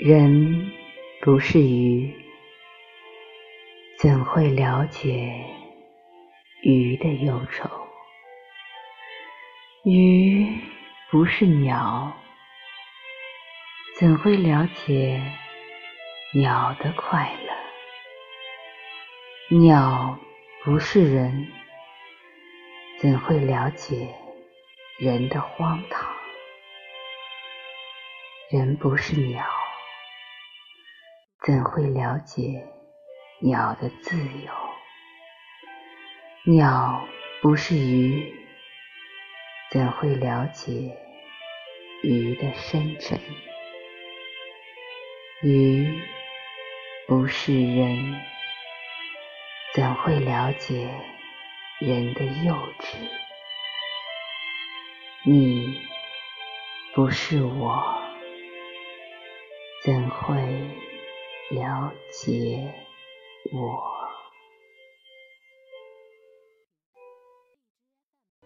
人不是鱼，怎会了解鱼的忧愁？鱼不是鸟，怎会了解鸟的快乐？鸟不是人，怎会了解人的荒唐？人不是鸟。怎会了解鸟的自由？鸟不是鱼，怎会了解鱼的深沉？鱼不是人，怎会了解人的幼稚？你不是我，怎会？了解我。